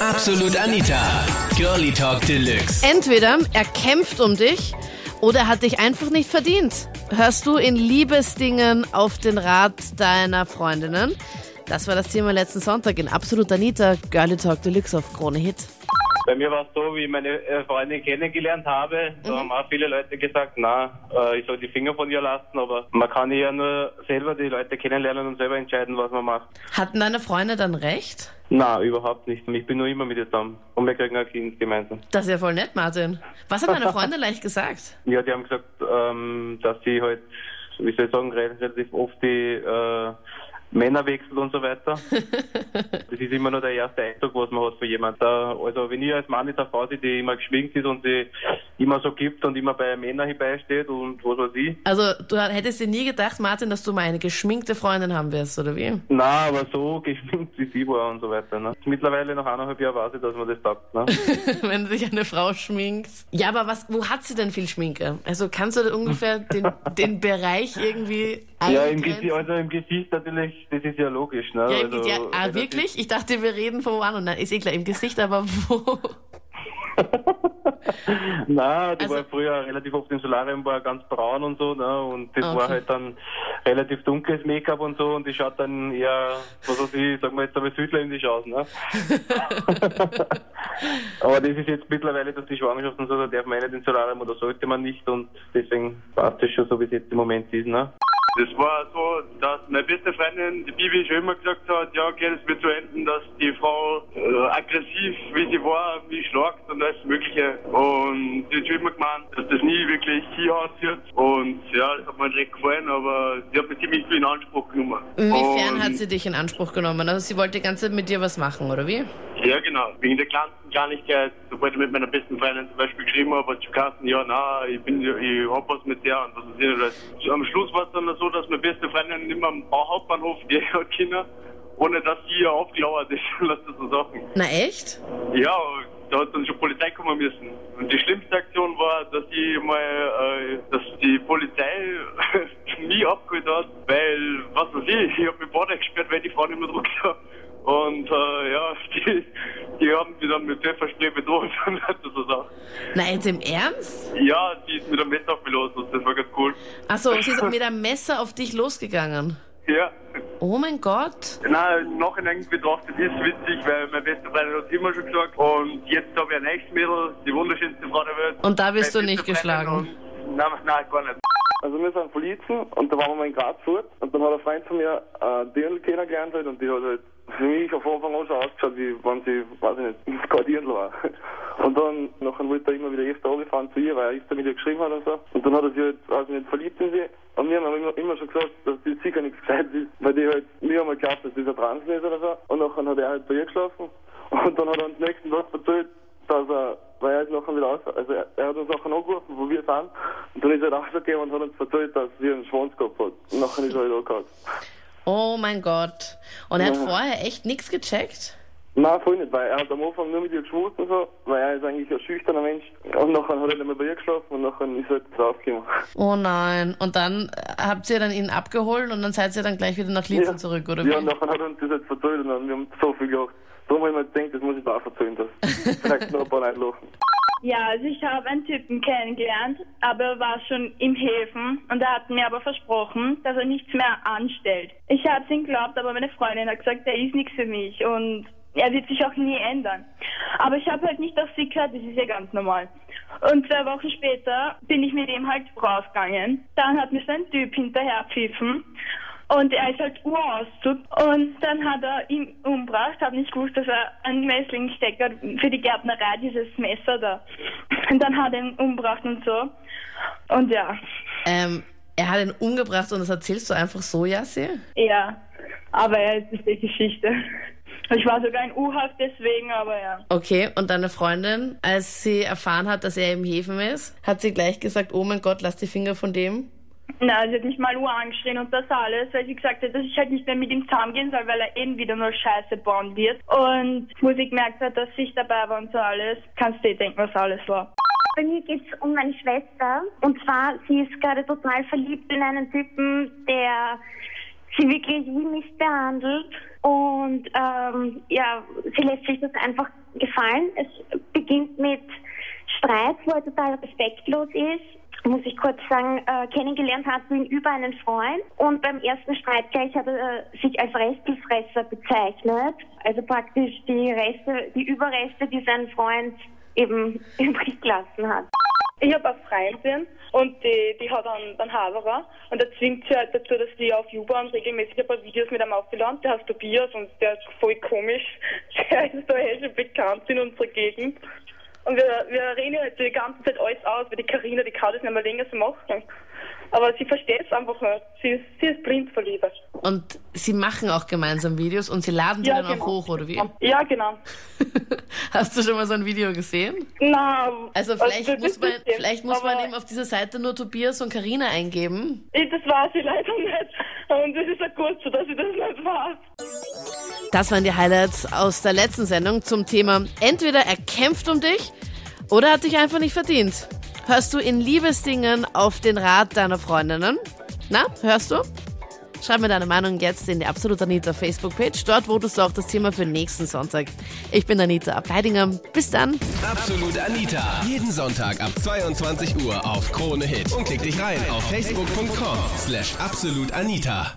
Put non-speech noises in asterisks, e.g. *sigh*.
Absolut Anita. Girlie Talk Deluxe. Entweder er kämpft um dich oder er hat dich einfach nicht verdient. Hörst du in Liebesdingen auf den Rat deiner Freundinnen? Das war das Thema letzten Sonntag in Absolut Anita, Girlie Talk Deluxe auf Krone Hit. Bei mir war es so, wie ich meine äh, Freundin kennengelernt habe, da haben auch viele Leute gesagt, na, äh, ich soll die Finger von ihr lassen, aber man kann ja nur selber die Leute kennenlernen und selber entscheiden, was man macht. Hatten deine Freunde dann recht? Na, überhaupt nicht. Ich bin nur immer mit ihr zusammen und wir kriegen ein Kind gemeinsam. Das ist ja voll nett, Martin. Was haben deine Freunde *laughs* leicht gesagt? Ja, die haben gesagt, ähm, dass sie halt, wie soll ich sagen, relativ oft die äh, Männer wechselt und so weiter. *laughs* das ist immer nur der erste Eindruck, was man hat für jemanden. Also wenn ich als Mann jetzt eine Frau sehe, die immer geschminkt ist und sie immer so gibt und immer bei Männern herbeisteht und was weiß ich. Also du hättest dir nie gedacht, Martin, dass du mal eine geschminkte Freundin haben wirst, oder wie? Na, aber so *laughs* geschminkt wie sie war und so weiter. Ne? Mittlerweile nach eineinhalb Jahren weiß ich, dass man das taugt. Ne? *laughs* wenn sich eine Frau schminkt. Ja, aber was, wo hat sie denn viel Schminke? Also kannst du da ungefähr den, den Bereich irgendwie ja, im Gesicht, also im Gesicht natürlich, das ist ja logisch. Ne? Ja, also, ja ah, wirklich? Ich dachte, wir reden von wo an und dann ist eh klar, im Gesicht, aber wo? *laughs* Nein, die also, war früher relativ oft im Solarium, war ganz braun und so, ne? Und das okay. war halt dann relativ dunkles Make-up und so und die schaut dann eher, was weiß ich, sagen wir jetzt aber südländisch aus, ne? *laughs* aber das ist jetzt mittlerweile durch die Schwangerschaft und so, da darf man eh nicht ins Solarium oder sollte man nicht und deswegen passt das schon so, wie es jetzt im Moment ist, ne? Das war so, dass meine beste Freundin, die Bibi, schon immer gesagt hat, ja, okay, das wird so enden, dass die Frau äh, aggressiv, wie sie war, mich schlagt und alles Mögliche. Und schon immer gemeint, dass das nie wirklich hier aussieht. Und ja, das hat mir direkt gefallen, aber sie hat mich ziemlich viel in Anspruch genommen. Inwiefern und, hat sie dich in Anspruch genommen? Also sie wollte die ganze Zeit mit dir was machen, oder wie? Ja, genau. Wegen der kleinsten Kleinigkeit, sobald ich mit meiner besten Freundin zum Beispiel geschrieben habe, hat sie gesagt, ja, na, ich bin, ich hab was mit der und was ist nicht. Am Schluss war es dann so, dass meine beste Freundin nicht mehr am Hauptbahnhof, die *laughs* hat Kinder, ohne dass sie ja aufgelauert ist, *laughs* lass das so sagen. Na echt? Ja, da hat dann schon Polizei kommen müssen. Und die schlimmste Aktion war, dass ich mal, äh, dass die Polizei *laughs* mich abgeholt hat, weil, was weiß ich, ich hab mich Bade gesperrt, weil die Frau nicht mehr druckt hat. Und äh, ja, *laughs* die, die haben sie dann mit Pfefferspray bedroht *laughs* und so Sachen. Nein, jetzt im Ernst? Ja, die ist mit einem Messer auf mich los und das war ganz cool. Achso, sie ist mit einem Messer auf dich losgegangen? Ja. Oh mein Gott. Nein, im Nachhinein betrachtet ist witzig, weil meine beste Freundin hat es immer schon gesagt. Und jetzt habe ich ein nächstes Mädel, die wunderschönste Frau der Welt. Und da wirst du nicht geschlagen? nein, nein, gar nicht. Also wir sind von Liezen und da waren wir mal in Graz fort und dann hat ein Freund von mir äh, die kennengelernt halt und die hat halt für mich auf Anfang an schon ausgeschaut, wie wenn sie, weiß ich nicht, *laughs* ins Gardieren war. Und dann, nachher wollte er immer wieder öfter runterfahren zu ihr, weil er öfter mit ihr geschrieben hat und so. Und dann hat er sich halt, also nicht verliebt in sie. Und wir haben immer, immer schon gesagt, dass die sicher nichts gescheit ist, weil die halt, wir haben halt geglaubt, dass dieser Transen ist oder so. Und nachher hat er halt bei ihr geschlafen. Und dann hat er uns nächsten Tag erzählt, dass er, weil er ist nachher wieder aus, also er, er hat uns nachher angerufen, wo wir sind. Und dann ist er rausgegangen und hat uns erzählt, dass sie einen Schwanz gehabt hat. Und nachher ist er halt angehört. Oh mein Gott. Und er hat vorher echt nichts gecheckt? Nein, voll nicht, weil er hat am Anfang nur mit ihr geschmust und so, weil er ist eigentlich ein schüchterner Mensch. Und nachher hat er nicht mehr bei ihr geschlafen und nachher ist er halt rausgekommen. Oh nein. Und dann habt ihr dann ihn abgeholt und dann seid ihr dann gleich wieder nach Lietzen ja. zurück, oder wie? Ja, und nachher hat er uns das jetzt verzeiht und dann, wir haben so viel gelacht. Darum habe ich mir gedacht, das muss ich da auch verzeihen, dass *laughs* vielleicht noch ein paar Leute lachen. Ja, also ich habe einen Typen kennengelernt, aber er war schon im Häfen und er hat mir aber versprochen, dass er nichts mehr anstellt. Ich habe es ihm geglaubt, aber meine Freundin hat gesagt, er ist nichts für mich und er wird sich auch nie ändern. Aber ich habe halt nicht auf sie gehört, das ist ja ganz normal. Und zwei Wochen später bin ich mit ihm halt rausgegangen. Dann hat mir so ein Typ hinterher pfiffen und er ist halt Urauszug. Und dann hat er ihn umgebracht, hat nicht gewusst, dass er einen Messlingstecker für die Gärtnerei, dieses Messer da. Und dann hat er ihn umgebracht und so. Und ja. Ähm, er hat ihn umgebracht und das erzählst du einfach so, Jassi? Ja, aber es ist die Geschichte. Ich war sogar in U-Haft deswegen, aber ja. Okay, und deine Freundin, als sie erfahren hat, dass er im Häfen ist, hat sie gleich gesagt, oh mein Gott, lass die Finger von dem? Na, sie hat mich mal Uhr angeschrien und das alles, weil sie gesagt hat, dass ich halt nicht mehr mit ihm zusammengehen soll, weil er eben wieder nur Scheiße bauen wird. Und wo sie gemerkt hat, dass ich dabei war und so alles, kannst du dir denken, was alles war. Bei mir geht es um meine Schwester. Und zwar, sie ist gerade total verliebt in einen Typen, der sie wirklich wie mich behandelt. Und ähm, ja, sie lässt sich das einfach gefallen. Es beginnt mit Streit, wo er total respektlos ist muss ich kurz sagen, äh, kennengelernt hat ihn über einen Freund und beim ersten Streit gleich hat er äh, sich als Restelfresser bezeichnet. Also praktisch die Reste, die Überreste, die sein Freund eben *laughs* übrig gelassen hat. Ich habe eine Freundin und die, die hat einen, einen Haverer und der zwingt sie halt dazu, dass die auf U-Bahn regelmäßig ein paar Videos mit einem aufgeladen. Der heißt Tobias und der ist voll komisch. *laughs* Der ist da eh schon bekannt in unserer Gegend. Und wir, wir reden halt die ganze Zeit alles aus, weil die Karina, die kann das nicht mehr länger so machen. Aber sie versteht es einfach nicht. Sie ist, sie ist blind vor Liebe. Und sie machen auch gemeinsam Videos und sie laden die Ja, dann genau. auch hoch, oder wie? Ja, genau. *laughs* Hast du schon mal so ein Video gesehen? Na, Also vielleicht das muss man, es vielleicht muss man eben auf dieser Seite nur Tobias und Karina eingeben. Das weiß ich leider nicht. Und das ist ja gut so, dass ich das nicht weiß. Das waren die Highlights aus der letzten Sendung zum Thema entweder er kämpft um dich oder hat dich einfach nicht verdient. Hörst du in Liebesdingen auf den Rat deiner Freundinnen? Na, hörst du? Schreib mir deine Meinung jetzt in die Absolut Anita Facebook-Page. Dort votest du auch das Thema für nächsten Sonntag. Ich bin Anita Ableidinger. Bis dann. Absolut Anita. Jeden Sonntag ab 22 Uhr auf Krone Hit. Und klick dich rein auf facebook.com slash absolutanita.